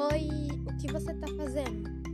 Oi, o que você tá fazendo?